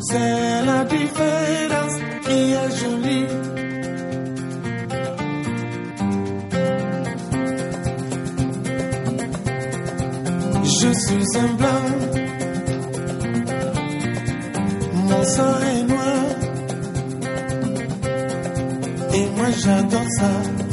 C'est la différence qui est jolie. Je suis un blanc, mon sang est noir, et moi j'adore ça.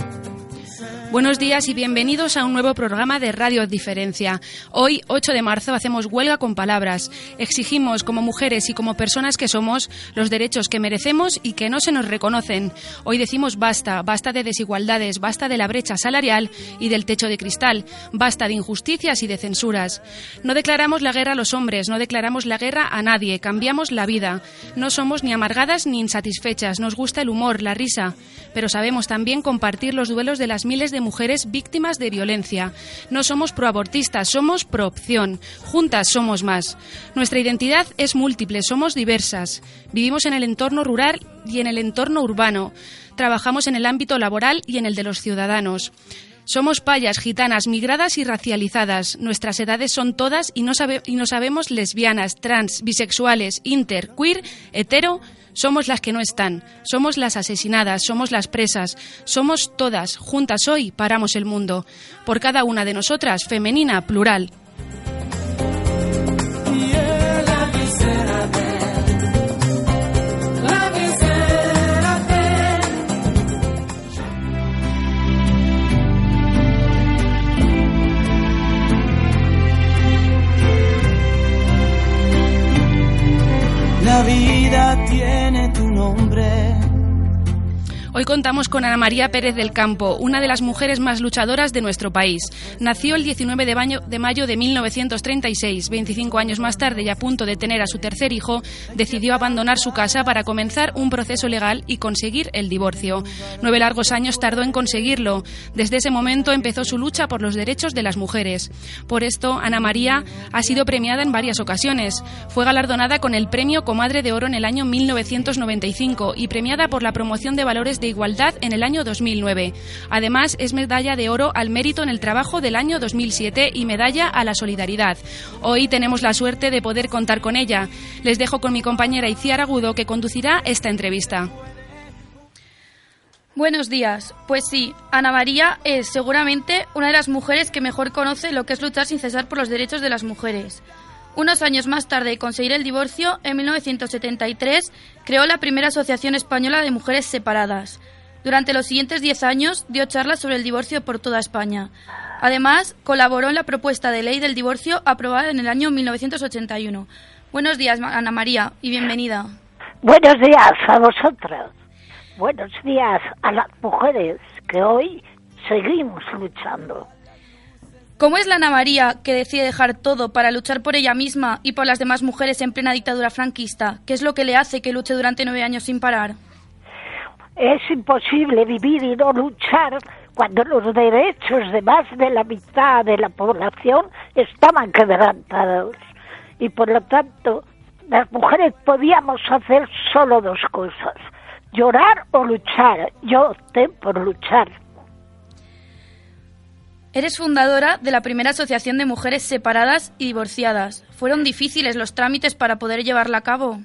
Buenos días y bienvenidos a un nuevo programa de Radio Diferencia. Hoy, 8 de marzo, hacemos huelga con palabras. Exigimos, como mujeres y como personas que somos, los derechos que merecemos y que no se nos reconocen. Hoy decimos basta, basta de desigualdades, basta de la brecha salarial y del techo de cristal, basta de injusticias y de censuras. No declaramos la guerra a los hombres, no declaramos la guerra a nadie, cambiamos la vida. No somos ni amargadas ni insatisfechas, nos gusta el humor, la risa, pero sabemos también compartir los duelos de las miles de mujeres víctimas de violencia. No somos proabortistas, somos proopción. Juntas somos más. Nuestra identidad es múltiple, somos diversas. Vivimos en el entorno rural y en el entorno urbano. Trabajamos en el ámbito laboral y en el de los ciudadanos. Somos payas, gitanas, migradas y racializadas. Nuestras edades son todas y no, y no sabemos lesbianas, trans, bisexuales, inter, queer, hetero, somos las que no están, somos las asesinadas, somos las presas, somos todas, juntas hoy paramos el mundo. Por cada una de nosotras, femenina, plural. Tiene tu nombre Hoy contamos con Ana María Pérez del Campo, una de las mujeres más luchadoras de nuestro país. Nació el 19 de mayo, de mayo de 1936. 25 años más tarde y a punto de tener a su tercer hijo, decidió abandonar su casa para comenzar un proceso legal y conseguir el divorcio. Nueve largos años tardó en conseguirlo. Desde ese momento empezó su lucha por los derechos de las mujeres. Por esto, Ana María ha sido premiada en varias ocasiones. Fue galardonada con el Premio Comadre de Oro en el año 1995 y premiada por la promoción de valores de Igualdad en el año 2009. Además, es medalla de oro al mérito en el trabajo del año 2007 y medalla a la solidaridad. Hoy tenemos la suerte de poder contar con ella. Les dejo con mi compañera Iciar Agudo, que conducirá esta entrevista. Buenos días. Pues sí, Ana María es seguramente una de las mujeres que mejor conoce lo que es luchar sin cesar por los derechos de las mujeres. Unos años más tarde de conseguir el divorcio, en 1973 creó la primera Asociación Española de Mujeres Separadas. Durante los siguientes diez años dio charlas sobre el divorcio por toda España. Además, colaboró en la propuesta de ley del divorcio aprobada en el año 1981. Buenos días, Ana María, y bienvenida. Buenos días a vosotros. Buenos días a las mujeres que hoy seguimos luchando. ¿Cómo es la Ana María que decide dejar todo para luchar por ella misma y por las demás mujeres en plena dictadura franquista? ¿Qué es lo que le hace que luche durante nueve años sin parar? Es imposible vivir y no luchar cuando los derechos de más de la mitad de la población estaban quebrantados. Y por lo tanto, las mujeres podíamos hacer solo dos cosas, llorar o luchar. Yo opté por luchar. Eres fundadora de la primera asociación de mujeres separadas y divorciadas. ¿Fueron difíciles los trámites para poder llevarla a cabo?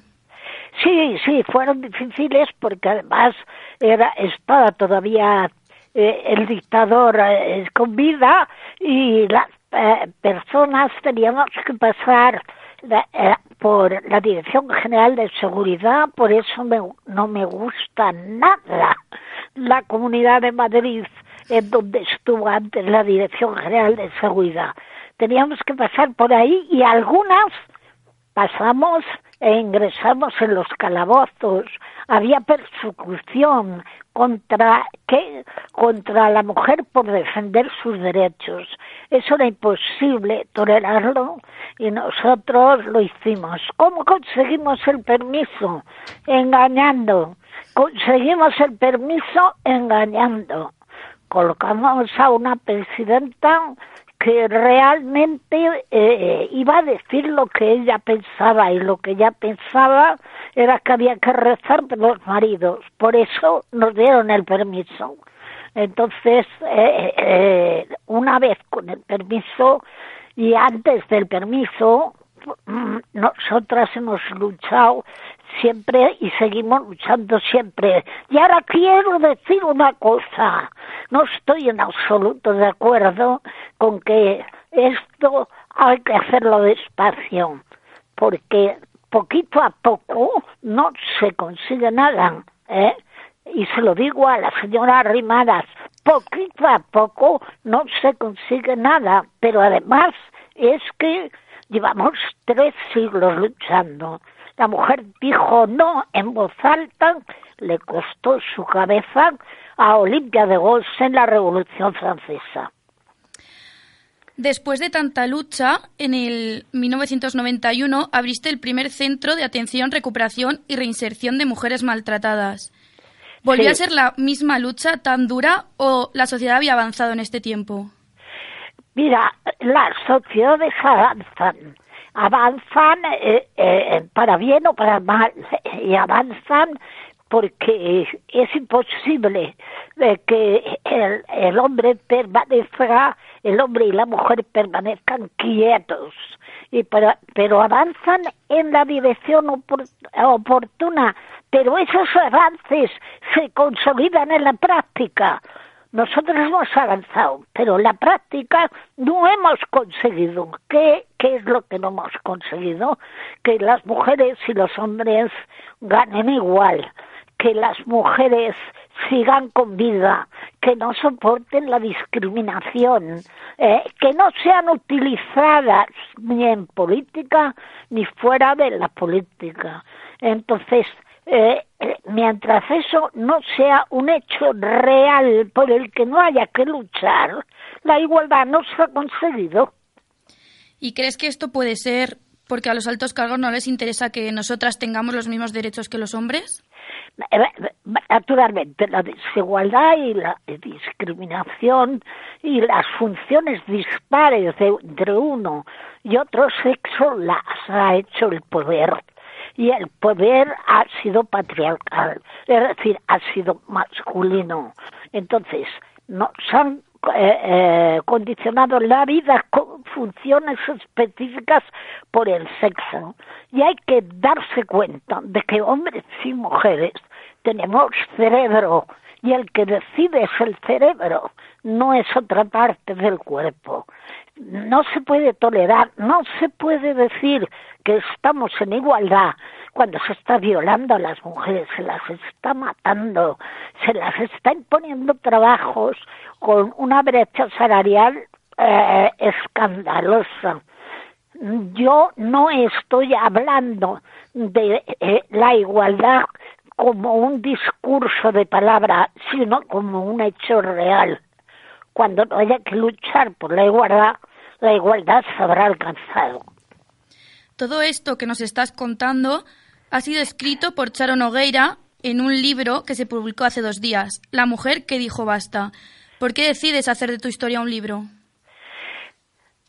Sí, sí, fueron difíciles porque además era, estaba todavía eh, el dictador eh, con vida y las eh, personas teníamos que pasar por la Dirección General de Seguridad, por eso no me gusta nada la Comunidad de Madrid en donde estuvo antes la Dirección General de Seguridad. Teníamos que pasar por ahí y algunas pasamos e ingresamos en los calabozos. Había persecución contra ¿qué? contra la mujer por defender sus derechos. Eso era imposible tolerarlo y nosotros lo hicimos. ¿Cómo conseguimos el permiso? Engañando. Conseguimos el permiso engañando colocamos a una presidenta que realmente eh, iba a decir lo que ella pensaba y lo que ella pensaba era que había que rezar por los maridos. Por eso nos dieron el permiso. Entonces, eh, eh, una vez con el permiso y antes del permiso, mm, nosotras hemos luchado siempre y seguimos luchando siempre. Y ahora quiero decir una cosa. No estoy en absoluto de acuerdo con que esto hay que hacerlo despacio, porque poquito a poco no se consigue nada. ¿eh? Y se lo digo a la señora Rimaras, poquito a poco no se consigue nada, pero además es que llevamos tres siglos luchando. La mujer dijo no en voz alta, le costó su cabeza a Olimpia de Gaulle en la Revolución Francesa. Después de tanta lucha, en el 1991 abriste el primer centro de atención, recuperación y reinserción de mujeres maltratadas. ¿Volvió a ser la misma lucha tan dura o la sociedad había avanzado en este tiempo? Mira, las sociedades avanzan, avanzan eh, eh, para bien o para mal, y avanzan porque es imposible que el, el hombre permanezca el hombre y la mujer permanezcan quietos, y pero avanzan en la dirección oportuna, pero esos avances se consolidan en la práctica. Nosotros hemos avanzado, pero en la práctica no hemos conseguido. ¿Qué, ¿Qué es lo que no hemos conseguido? Que las mujeres y los hombres ganen igual, que las mujeres sigan con vida, que no soporten la discriminación, eh, que no sean utilizadas ni en política ni fuera de la política. Entonces, eh, eh, mientras eso no sea un hecho real por el que no haya que luchar, la igualdad no se ha conseguido. ¿Y crees que esto puede ser porque a los altos cargos no les interesa que nosotras tengamos los mismos derechos que los hombres? Naturalmente, la desigualdad y la discriminación y las funciones dispares entre uno y otro sexo las ha hecho el poder. Y el poder ha sido patriarcal, es decir, ha sido masculino. Entonces, nos han eh, eh, condicionado la vida con funciones específicas por el sexo. Y hay que darse cuenta de que hombres y mujeres tenemos cerebro y el que decide es el cerebro, no es otra parte del cuerpo. No se puede tolerar, no se puede decir que estamos en igualdad cuando se está violando a las mujeres, se las está matando, se las está imponiendo trabajos con una brecha salarial eh, escandalosa. Yo no estoy hablando de eh, la igualdad como un discurso de palabra, sino como un hecho real. Cuando haya que luchar por la igualdad, la igualdad se habrá alcanzado. Todo esto que nos estás contando ha sido escrito por Charo Nogueira en un libro que se publicó hace dos días, La mujer que dijo basta. ¿Por qué decides hacer de tu historia un libro?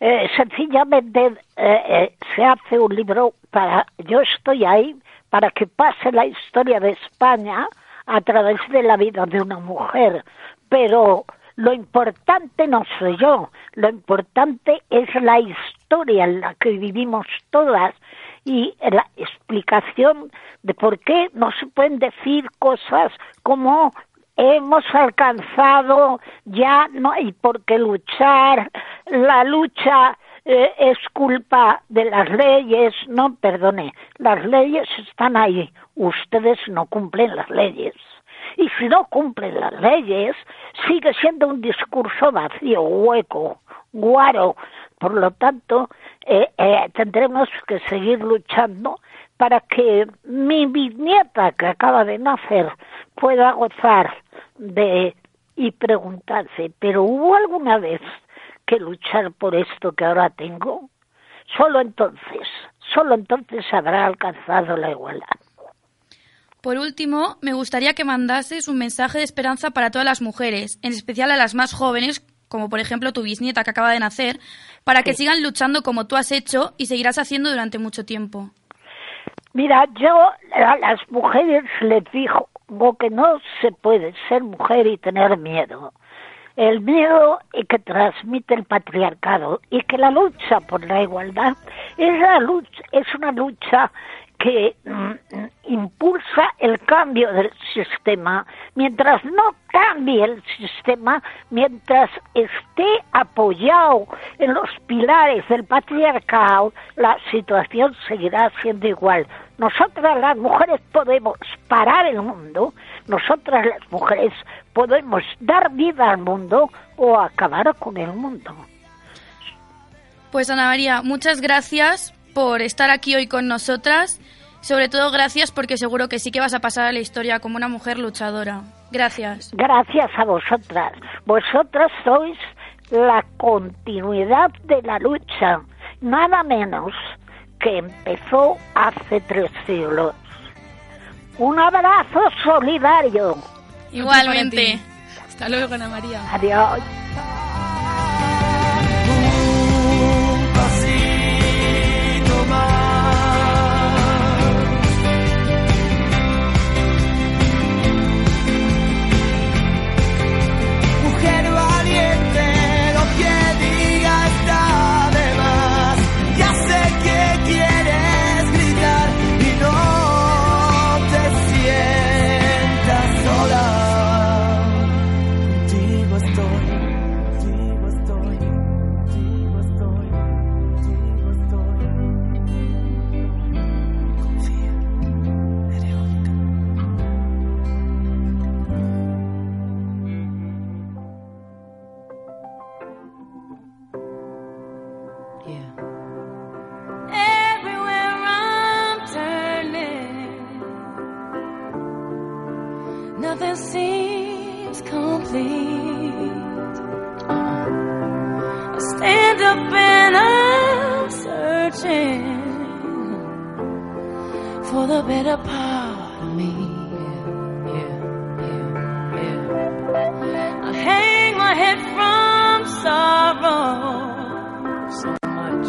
Eh, sencillamente eh, eh, se hace un libro para... Yo estoy ahí para que pase la historia de España a través de la vida de una mujer. Pero lo importante no soy yo, lo importante es la historia en la que vivimos todas y la explicación de por qué no se pueden decir cosas como hemos alcanzado, ya no hay por qué luchar, la lucha eh, es culpa de las leyes, no, perdone, las leyes están ahí, ustedes no cumplen las leyes. Y si no cumplen las leyes, sigue siendo un discurso vacío, hueco, guaro. Por lo tanto, eh, eh, tendremos que seguir luchando para que mi bisnieta que acaba de nacer pueda gozar de y preguntarse, pero ¿hubo alguna vez que luchar por esto que ahora tengo, solo entonces, solo entonces habrá alcanzado la igualdad. Por último, me gustaría que mandases un mensaje de esperanza para todas las mujeres, en especial a las más jóvenes, como por ejemplo tu bisnieta que acaba de nacer, para que sigan luchando como tú has hecho y seguirás haciendo durante mucho tiempo. Mira, yo a las mujeres les digo que no se puede ser mujer y tener miedo el miedo que transmite el patriarcado y que la lucha por la igualdad es, la lucha, es una lucha que mm, impulsa el cambio del sistema, mientras no cambie el sistema, mientras esté apoyado en los pilares del patriarcado, la situación seguirá siendo igual. Nosotras las mujeres podemos parar el mundo, nosotras las mujeres podemos dar vida al mundo o acabar con el mundo. Pues Ana María, muchas gracias por estar aquí hoy con nosotras. Sobre todo gracias porque seguro que sí que vas a pasar a la historia como una mujer luchadora. Gracias. Gracias a vosotras. Vosotras sois la continuidad de la lucha, nada menos que empezó hace tres siglos. Un abrazo solidario. Igualmente. Hasta luego, Ana María. Adiós. Nothing seems complete. I stand up and I'm searching for the better part of me. I hang my head from sorrow so much.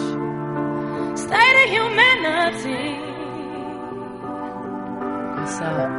State of humanity. What's up?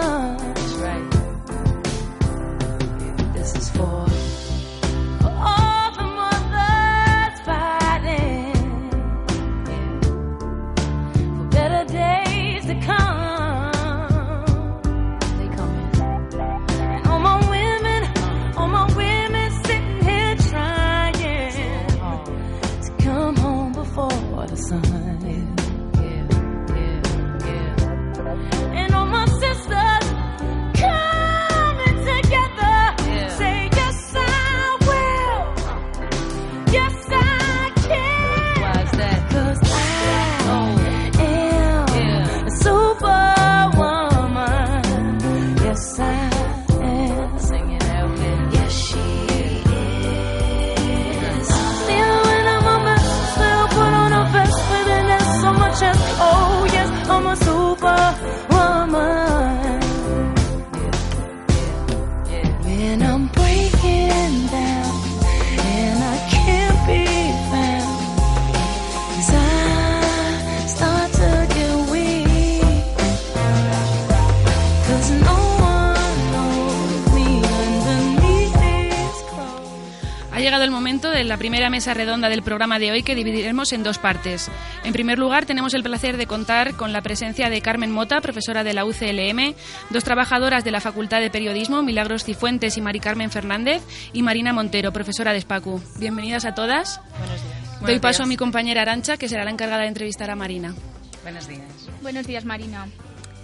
mesa redonda del programa de hoy que dividiremos en dos partes. En primer lugar, tenemos el placer de contar con la presencia de Carmen Mota, profesora de la UCLM, dos trabajadoras de la Facultad de Periodismo, Milagros Cifuentes y Mari Carmen Fernández, y Marina Montero, profesora de SPACU. Bienvenidas a todas. Buenos días. Doy paso a mi compañera Arancha, que será la encargada de entrevistar a Marina. Buenos días. Buenos días, Marina.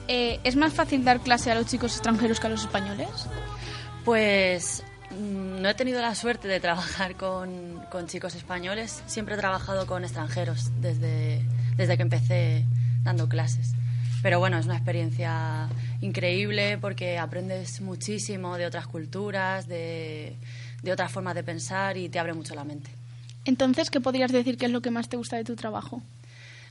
Eh, ¿Es más fácil dar clase a los chicos extranjeros que a los españoles? Pues no he tenido la suerte de trabajar con, chicos españoles, siempre he trabajado con extranjeros desde, desde que empecé dando clases. pero bueno, es una experiencia increíble porque aprendes muchísimo de otras culturas, de, de otras formas de pensar y te abre mucho la mente. Entonces, ¿qué podrías decir que es lo que más te gusta de tu trabajo?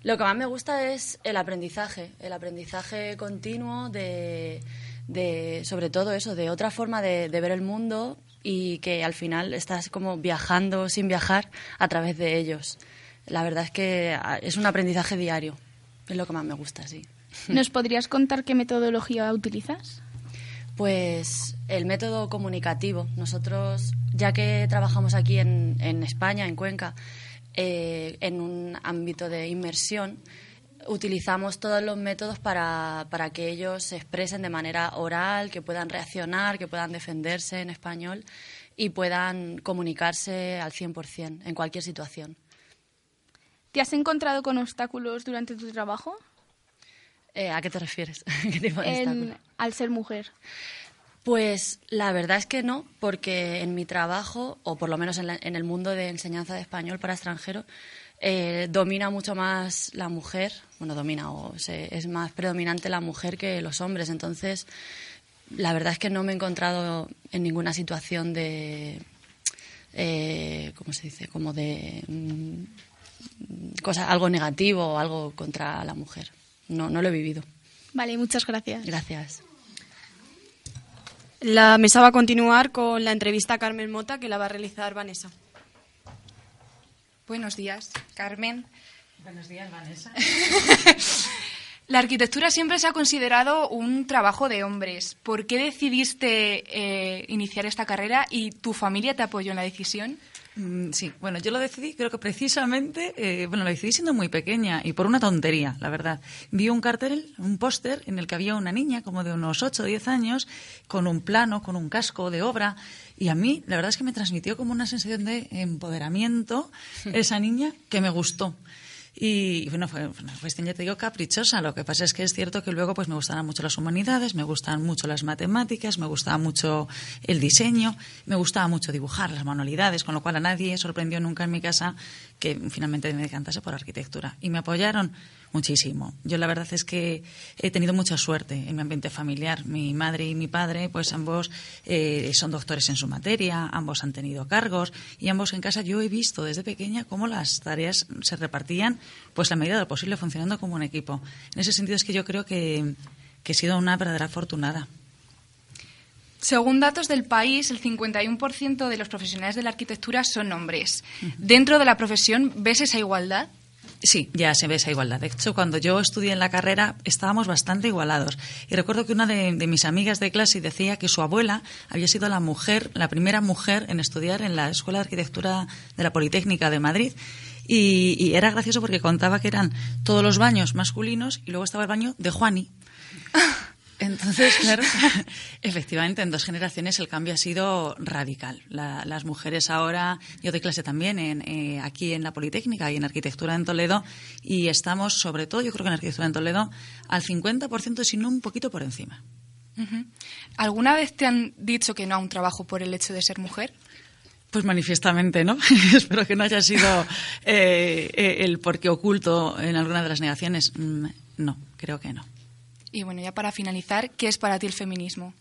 Lo que más me gusta es el aprendizaje, el aprendizaje continuo de, de sobre todo eso, de otra forma de, de ver el mundo y que al final estás como viajando sin viajar a través de ellos. La verdad es que ah, es un aprendizaje diario, es lo que más me gusta, sí. ¿Nos podrías contar qué metodología utilizas? Pues el método comunicativo. Nosotros, ya que trabajamos aquí en, en España, en Cuenca, eh, en un ámbito de inmersión, utilizamos todos los métodos para, para, que ellos se expresen de manera oral, que puedan reaccionar, que puedan defenderse en español y puedan comunicarse al 100% en cualquier situación. ¿Te has encontrado con obstáculos durante tu trabajo? Eh, ¿A qué te refieres? ¿Qué tipo de en, al ser mujer. Pues la verdad es que no, porque en mi trabajo, o por lo menos en, la, en el mundo de enseñanza de español para extranjeros, eh, domina mucho más la mujer, bueno, domina o se, es más predominante la mujer que los hombres. Entonces, la verdad es que no me he encontrado en ninguna situación de, eh, ¿cómo se dice? Como de mm, cosa, algo negativo o algo contra la mujer. No, no lo he vivido. Vale, muchas gracias. Gracias. La mesa va a continuar con la entrevista a Carmen Mota que la va a realizar Vanessa. Buenos días, Carmen. Buenos días, Vanessa. La arquitectura siempre se ha considerado un trabajo de hombres. ¿Por qué decidiste eh, iniciar esta carrera y tu familia te apoyó en la decisión? Mm, sí, bueno, yo lo decidí, creo que precisamente, eh, bueno, lo decidí siendo muy pequeña y por una tontería, la verdad. Vi un cartel, un póster en el que había una niña como de unos 8 o 10 años con un plano, con un casco de obra y a mí, la verdad es que me transmitió como una sensación de empoderamiento esa niña que me gustó. Y bueno, fue una cuestión, ya te digo, caprichosa. Lo que pasa es que es cierto que luego pues me gustaban mucho las humanidades, me gustan mucho las matemáticas, me gustaba mucho el diseño, me gustaba mucho dibujar las manualidades, con lo cual a nadie sorprendió nunca en mi casa que finalmente me decantase por arquitectura. Y me apoyaron muchísimo. Yo la verdad es que he tenido mucha suerte en mi ambiente familiar. Mi madre y mi padre, pues ambos eh, son doctores en su materia, ambos han tenido cargos y ambos en casa yo he visto desde pequeña cómo las tareas se repartían, pues la medida de lo posible funcionando como un equipo. En ese sentido es que yo creo que, que he sido una verdadera afortunada. Según datos del país, el 51% de los profesionales de la arquitectura son hombres. ¿Dentro de la profesión ves esa igualdad? Sí, ya se ve esa igualdad. De hecho, cuando yo estudié en la carrera estábamos bastante igualados. Y recuerdo que una de, mis amigas de clase decía que su abuela había sido la mujer, la primera mujer en estudiar en la Escuela de Arquitectura de la Politécnica de Madrid. Y, y era gracioso porque contaba que eran todos los baños masculinos y luego estaba el baño de Juani. Entonces, claro, efectivamente, en dos generaciones el cambio ha sido radical. La, las mujeres ahora, yo doy clase también en, eh, aquí en la Politécnica y en Arquitectura en Toledo, y estamos, sobre todo, yo creo que en Arquitectura en Toledo, al 50%, si no un poquito por encima. ¿Alguna vez te han dicho que no a un trabajo por el hecho de ser mujer? Pues manifiestamente, ¿no? Espero que no haya sido eh, eh, el porqué oculto en alguna de las negaciones. Mm, no, creo que no. Y bueno, ya para finalizar, ¿qué es para ti el feminismo?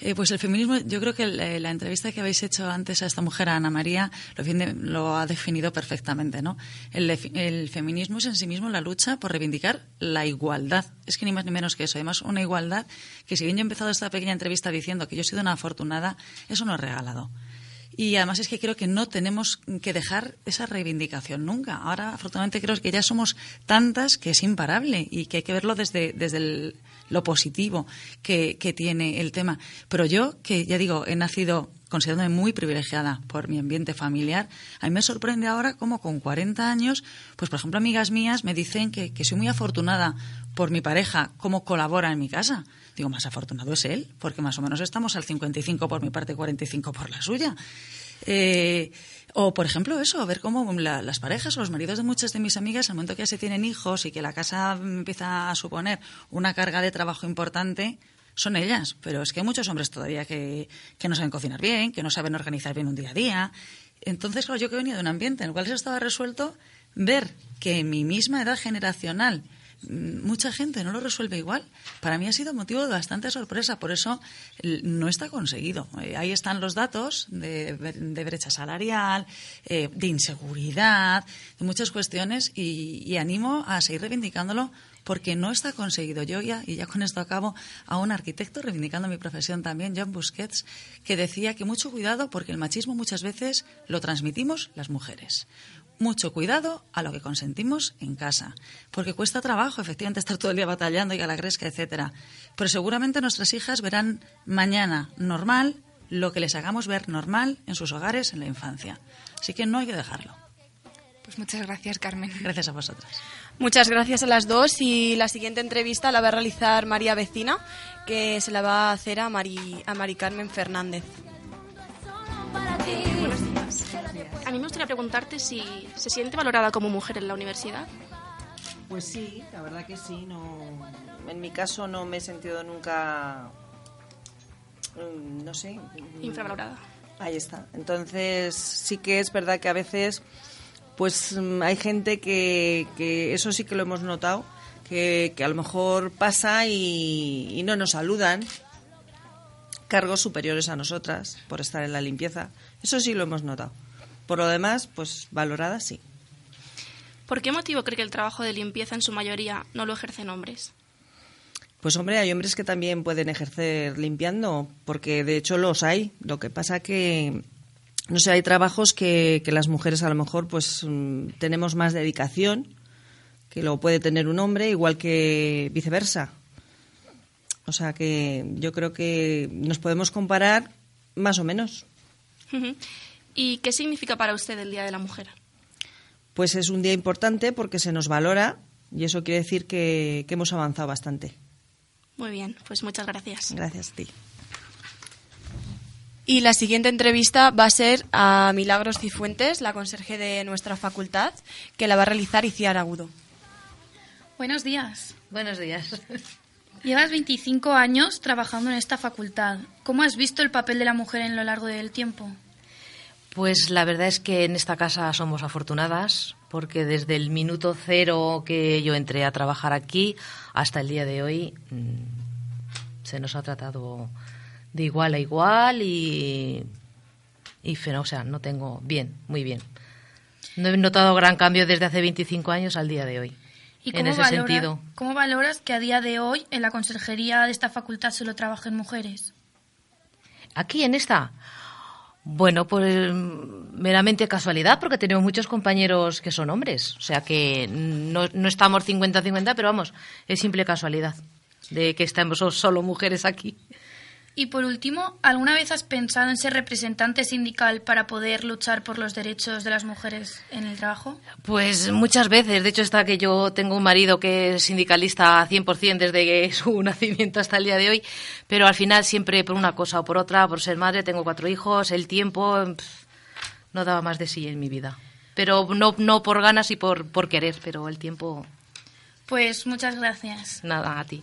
Eh, pues el feminismo, yo creo que la, la, entrevista que habéis hecho antes a esta mujer, Ana María, lo, ha definido perfectamente, ¿no? El, el, feminismo es en sí mismo la lucha por reivindicar la igualdad. Es que ni más ni menos que eso. Además, una igualdad que, si bien yo he empezado esta pequeña entrevista diciendo que yo he sido una afortunada, eso no es regalado. Y además es que creo que no tenemos que dejar esa reivindicación nunca. Ahora, afortunadamente, creo que ya somos tantas que es imparable y que hay que verlo desde, desde el, lo positivo que, que tiene el tema. Pero yo, que ya digo, he nacido considerándome muy privilegiada por mi ambiente familiar, a mí me sorprende ahora cómo con 40 años, pues por ejemplo amigas mías me dicen que, que soy muy afortunada por mi pareja, cómo colabora en mi casa. Digo, más afortunado es él, porque más o menos estamos al 55 por mi parte, 45 por la suya. Eh, o, por ejemplo, eso, ver cómo la, las parejas o los maridos de muchas de mis amigas, al momento que ya se tienen hijos y que la casa empieza a suponer una carga de trabajo importante, son ellas. Pero es que hay muchos hombres todavía que, que no saben cocinar bien, que no saben organizar bien un día a día. Entonces, claro, yo que venía de un ambiente en el cual eso estaba resuelto, ver que en mi misma edad generacional mucha gente no lo resuelve igual. Para mí ha sido motivo de bastante sorpresa, por eso no está conseguido. Eh, ahí están los datos de, brecha salarial, eh, de inseguridad, de muchas cuestiones y, y animo a seguir reivindicándolo porque no está conseguido. Yo ya, y ya con esto acabo, a un arquitecto, reivindicando mi profesión también, John Busquets, que decía que mucho cuidado porque el machismo muchas veces lo transmitimos las mujeres. Mucho cuidado a lo que consentimos en casa, porque cuesta trabajo, efectivamente, estar todo el día batallando y a la gresca, etcétera. Pero seguramente nuestras hijas verán mañana normal lo que les hagamos ver normal en sus hogares en la infancia. Así que no hay que dejarlo. Pues muchas gracias, Carmen. Gracias a vosotras. Muchas gracias a las dos y la siguiente entrevista la va a realizar María Vecina, que se la va a hacer a Mari, a Mari Carmen Fernández. Buenos días. A mí me gustaría preguntarte si se siente valorada como mujer en la universidad. Pues sí, la verdad que sí. No, en mi caso no me he sentido nunca, mm, no sé. Infravalorada. Ahí está. Entonces sí que es verdad que a veces pues mm, hay gente que, que eso sí que lo hemos notado, que, a lo mejor pasa y, no nos saludan, cargos superiores a nosotras por estar en la limpieza. Eso sí lo hemos notado. Por lo demás, pues valorada sí. ¿Por qué motivo cree que el trabajo de limpieza en su mayoría no lo ejercen hombres? Pues hombre, hay hombres que también pueden ejercer limpiando, porque de hecho los hay. Lo que pasa que no sé, hay trabajos que, que las mujeres a lo mejor pues mm, tenemos más dedicación que lo puede tener un hombre, igual que viceversa. O sea que yo creo que nos podemos comparar más o menos. ¿Y qué significa para usted el Día de la Mujer? Pues es un día importante porque se nos valora y eso quiere decir que, que hemos avanzado bastante. Muy bien, pues muchas gracias. Gracias a ti. Y la siguiente entrevista va a ser a Milagros Cifuentes, la conserje de nuestra facultad, que la va a realizar Iciar Agudo. Buenos días. Buenos días. Llevas 25 años trabajando en esta facultad. ¿Cómo has visto el papel de la mujer en lo largo del tiempo? Pues la verdad es que en esta casa somos afortunadas porque desde el minuto cero que yo entré a trabajar aquí hasta el día de hoy mm, se nos ha tratado de igual a igual y, y o sea, no tengo bien, muy bien. No he notado gran cambio desde hace 25 años al día de hoy. ¿Y en ese sentido. ¿Cómo valoras que a día de hoy en la consejería de esta facultad solo trabajen mujeres? Aquí, en esta. Bueno, pues meramente casualidad, porque tenemos muchos compañeros que son hombres. O sea que no, no estamos 50-50, pero vamos, es simple casualidad de que estamos solo mujeres aquí. Y por último, ¿alguna vez has pensado en ser representante sindical para poder luchar por los derechos de las mujeres en el trabajo? Pues muchas veces. De hecho, está que yo tengo un marido que es sindicalista 100% desde su nacimiento hasta el día de hoy, pero al final siempre por una cosa o por otra, por ser madre, tengo cuatro hijos, el tiempo no daba más de sí en mi vida. Pero no, no por ganas y por, por querer, pero el tiempo... Pues muchas gracias. Nada, a ti.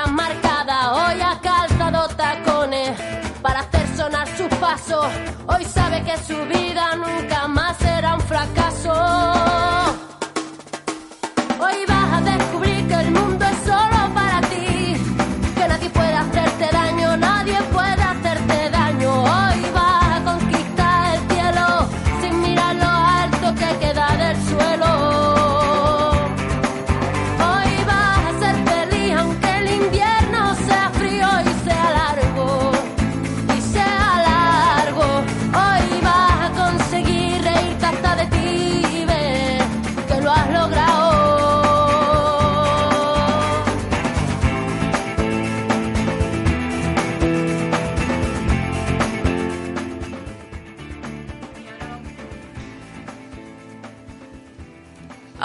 sus pasos. Hoy sabe que su vida nunca más será un fracaso. Hoy vas a descubrir que el mundo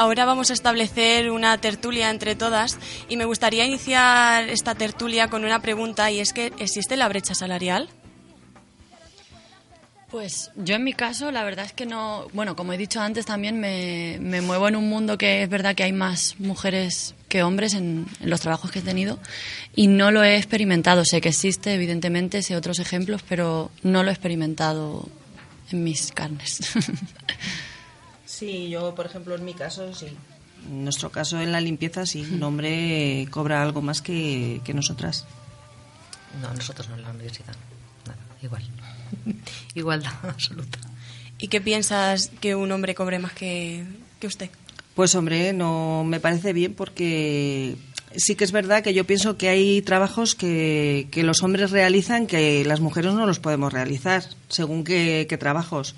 ahora vamos a establecer una tertulia entre todas y me gustaría iniciar esta tertulia con una pregunta y es que ¿existe la brecha salarial? Pues yo en mi caso, la verdad es que no, bueno, como he dicho antes, también me, me muevo en un mundo que es verdad que hay más mujeres que hombres en, en, los trabajos que he tenido y no lo he experimentado. Sé que existe, evidentemente, sé otros ejemplos, pero no lo he experimentado en mis carnes. Sí, yo, por ejemplo, en mi caso, sí. En nuestro caso, en la limpieza, sí. Un hombre cobra algo más que, que nosotras. No, nosotros no en la universidad. Nada, igual. Igualdad absoluta. ¿Y qué piensas que un hombre cobre más que, que usted? Pues hombre, no me parece bien porque sí que es verdad que yo pienso que hay trabajos que, que los hombres realizan que las mujeres no los podemos realizar, según qué, qué trabajos.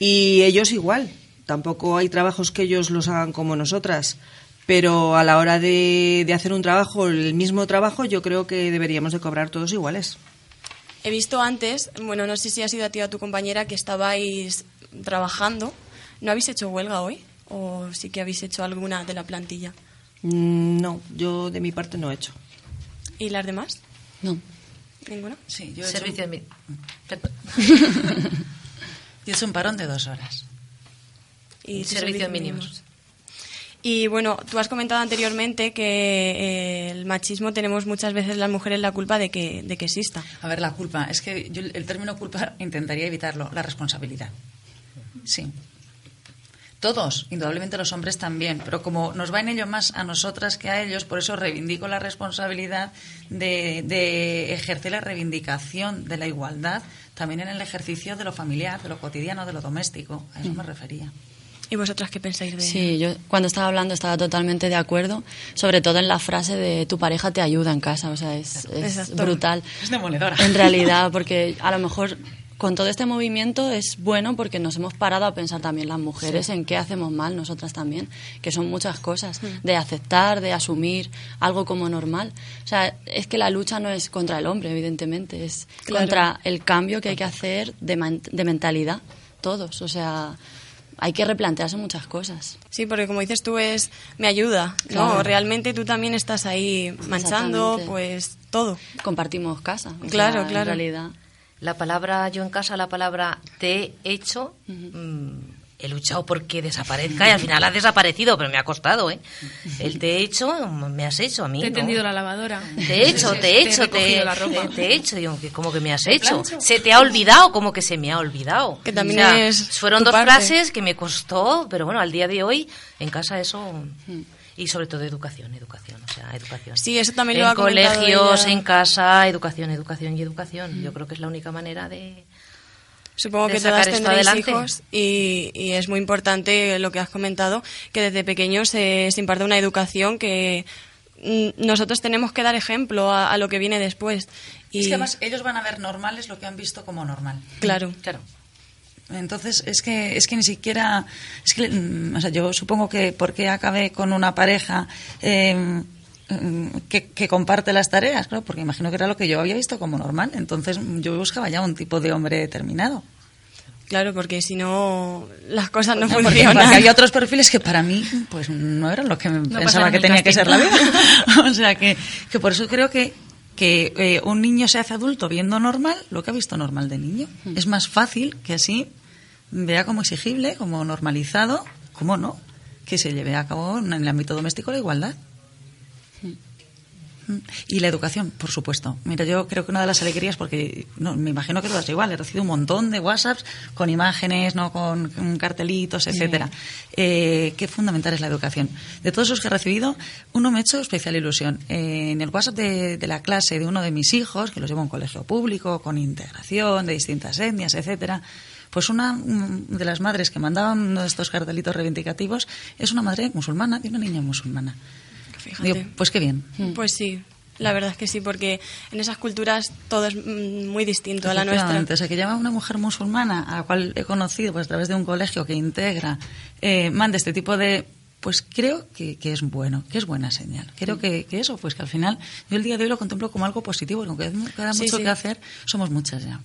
Y ellos igual. Tampoco hay trabajos que ellos los hagan como nosotras. Pero a la hora de, de hacer un trabajo, el mismo trabajo, yo creo que deberíamos de cobrar todos iguales. He visto antes, bueno, no sé si ha sido a ti o a tu compañera, que estabais trabajando. ¿No habéis hecho huelga hoy? ¿O sí que habéis hecho alguna de la plantilla? Mm, No, yo de mi parte no he hecho. ¿Y las demás? No. ¿Ninguna? Sí, yo he Servicio hecho, de mi- yo he hecho un parón de dos horas. Y Servicios servicios mínimos. Y bueno, tú has comentado anteriormente que eh, el machismo tenemos muchas veces las mujeres la culpa de que, de que exista. A ver, la culpa. Es que yo el término culpa intentaría evitarlo. La responsabilidad. Sí. Todos, indudablemente los hombres también, pero como nos va en ello más a nosotras que a ellos, por eso reivindico la responsabilidad de, de ejercer la reivindicación de la igualdad también en el ejercicio de lo familiar, de lo cotidiano, de lo doméstico. A eso me refería. ¿Y vosotras qué pensáis de Sí, yo cuando estaba hablando estaba totalmente de acuerdo, sobre todo en la frase de tu pareja te ayuda en casa, o sea, es, es brutal. Es demoledora. En realidad, porque a lo mejor con todo este movimiento es bueno porque nos hemos parado a pensar también las mujeres en qué hacemos mal nosotras también, que son muchas cosas, de aceptar, de asumir algo como normal. O sea, es que la lucha no es contra el hombre, evidentemente, es Claro. contra el cambio que hay que hacer de, de mentalidad, todos. O sea, hay que replantearse muchas cosas. Sí, porque como dices tú es me ayuda, ¿no? Realmente tú también estás ahí manchando, pues todo. Compartimos casa. o Claro, sea, En claro. realidad. La palabra, yo en casa, la palabra te he hecho, he luchado porque desaparezca y al final ha desaparecido, pero me ha costado, ¿eh? El te he hecho, me has hecho a mí. Te he ¿no? tendido la lavadora. Te he hecho, te he hecho, te, recogido la ropa. te- he hecho. Digo, ¿cómo que me has hecho? Se te ha olvidado, como que se me ha olvidado. Que también O sea, es Fueron dos parte. frases que me costó, pero bueno, al día de hoy, en casa eso... Y sobre todo educación, educación, o sea, educación. Sí, eso también en lo ha colegios, ella. en casa, educación, educación y educación. Yo creo que es la única manera de... Supongo de que sacar todas esto tendréis adelante. hijos y, y es muy importante lo que has comentado, que desde pequeños se, se imparte una educación que nosotros tenemos que dar ejemplo a, a lo que viene después. Y Es que además ellos van a ver normales lo que han visto como normal. claro, Claro. Entonces, es que, es que ni siquiera. Es que, mm, o sea, yo supongo que porque acabé con una pareja eh, mm, que, que comparte las tareas, claro, porque imagino que era lo que yo había visto como normal. Entonces, yo buscaba ya un tipo de hombre determinado. claro, porque si no las cosas no, funcionan. porque había otros perfiles que para mí pues no eran lo que pensaba que tenía que ser la vida. o sea que, que por eso creo que, que eh, un niño se hace adulto viendo normal lo que ha visto normal de niño. Es más fácil que así vea como exigible, como normalizado, como no, que se lleve a cabo en el ámbito doméstico la igualdad. Y la educación, por supuesto. Mira, yo creo que una de las alegrías, porque no, me imagino que todas igual, he recibido un montón de WhatsApps con imágenes, no con, con cartelitos, etcétera. Eh, qué fundamental es la educación. De todos los que he recibido, uno me ha hecho especial ilusión. Eh, en el WhatsApp de, de la clase de uno de mis hijos, que los llevo a un colegio público, con integración de distintas etnias, etcétera, pues una mm, de las madres que mandaban uno de estos cartelitos reivindicativos es una madre musulmana, de una niña musulmana. Fíjate. Digo, pues qué bien. Pues sí, la verdad es que sí, porque en esas culturas todo es mm, muy distinto a la nuestra. O sea, que llama a una mujer musulmana, a la cual he conocido pues, a través de un colegio que integra, eh, mande este tipo de. Pues creo que, que es bueno, que es buena señal. Creo que, que eso, pues que al final yo el día de hoy lo contemplo como algo positivo, porque aunque queda Sí, mucho sí. que hacer, somos muchas ya.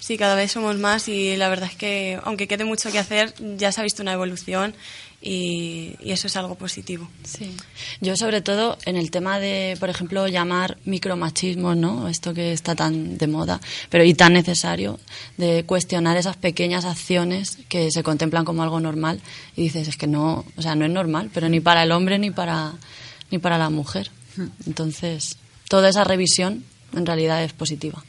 Sí, cada vez somos más y la verdad es que, aunque quede mucho que hacer, ya se ha visto una evolución y, eso es algo positivo. Sí. Yo, sobre todo, en el tema de, por ejemplo, llamar micromachismo, ¿no? Esto que está tan de moda, pero y tan necesario, de cuestionar esas pequeñas acciones que se contemplan como algo normal y dices, es que no, o sea, no es normal, pero ni para el hombre ni para, ni para la mujer. Hmm. Entonces, toda esa revisión en realidad es positiva.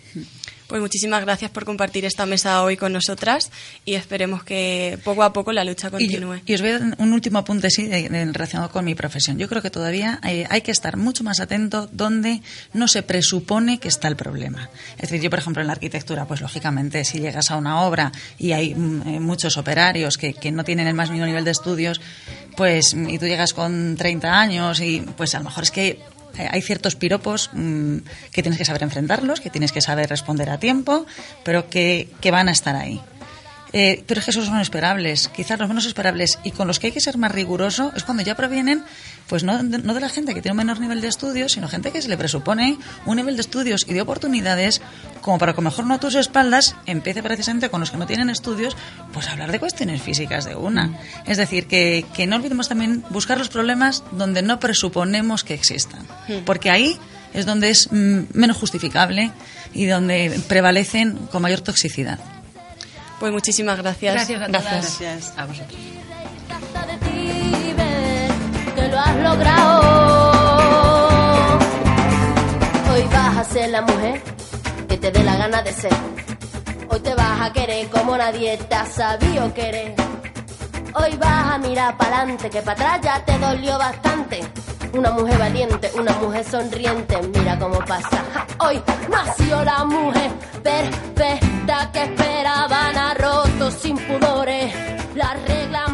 Pues muchísimas gracias por compartir esta mesa hoy con nosotras y esperemos que poco a poco la lucha continúe. Y, os voy a dar un último apunte sí, relacionado con mi profesión. Yo creo que todavía hay, que estar mucho más atento donde no se presupone que está el problema. Es decir, yo, por ejemplo, en la arquitectura, pues lógicamente, si llegas a una obra y hay mm, eh, muchos operarios que, que no tienen el más mínimo nivel de estudios, pues y tú llegas con 30 años y pues a lo mejor es que eh, hay ciertos piropos mm, que tienes que saber enfrentarlos, que tienes que saber responder a tiempo, pero que, que van a estar ahí. Eh, pero es que esos son esperables, quizás los menos esperables. Y con los que hay que ser más riguroso es cuando ya provienen, pues no, no de la gente que tiene un menor nivel de estudios, sino gente que se le presupone un nivel de estudios y de oportunidades como para que mejor no a tus espaldas empiece precisamente con los que no tienen estudios, pues a hablar de cuestiones físicas de una. Es decir, que, que no olvidemos también buscar los problemas donde no presuponemos que existan. Hmm. Porque ahí es donde es mm, menos justificable y donde prevalecen con mayor toxicidad. Pues muchísimas gracias. Gracias a Gracias a vosotros. Que lo has logrado. Hoy vas a ser la mujer que te dé la gana de ser. Hoy te vas a querer como nadie te ha sabido querer. Hoy vas a mirar para adelante, que para atrás ya te dolió bastante. Una mujer valiente, una mujer sonriente, mira cómo pasa. Hoy nació la mujer perfecta que esperaban a rotos sin pudores. La regla